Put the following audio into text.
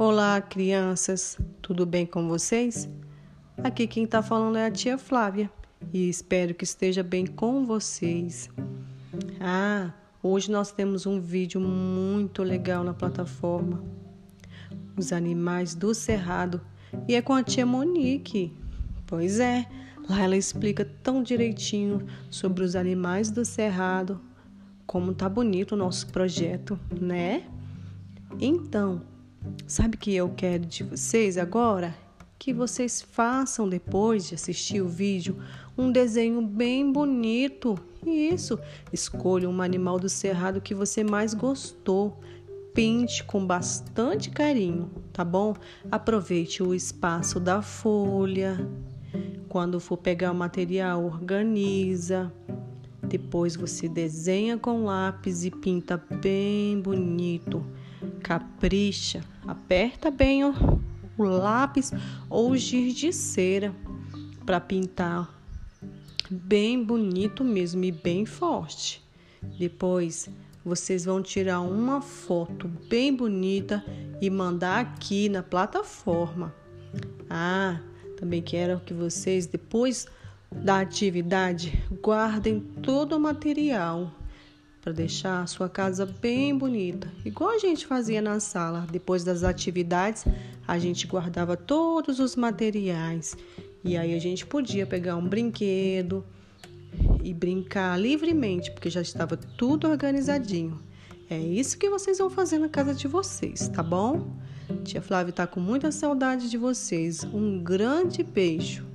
Olá, crianças, tudo bem com vocês? Aqui quem está falando é a tia Flávia e espero que esteja bem com vocês. Ah, hoje nós temos um vídeo muito legal na plataforma. Os animais do Cerrado e é com a tia Monique. Pois é, lá ela explica tão direitinho sobre os animais do Cerrado, como tá bonito o nosso projeto, né? Então, sabe o que eu quero de vocês agora? Que vocês façam depois de assistir o vídeo um desenho bem bonito. Isso, escolha um animal do cerrado que você mais gostou. Pinte com bastante carinho, tá bom? Aproveite o espaço da folha. Quando for pegar o material, organiza. Depois você desenha com lápis e pinta bem bonito. Capricha, aperta bem o, o lápis ou o giz de cera para pintar bem bonito mesmo e bem forte. Depois vocês vão tirar uma foto bem bonita e mandar aqui na plataforma. Ah, também quero que vocês depois da atividade, guardem todo o material para deixar a sua casa bem bonita, igual a gente fazia na sala. Depois das atividades, a gente guardava todos os materiais e aí a gente podia pegar um brinquedo e brincar livremente, porque já estava tudo organizadinho. É isso que vocês vão fazer na casa de vocês, tá bom? Tia Flávia está com muita saudade de vocês. Um grande beijo.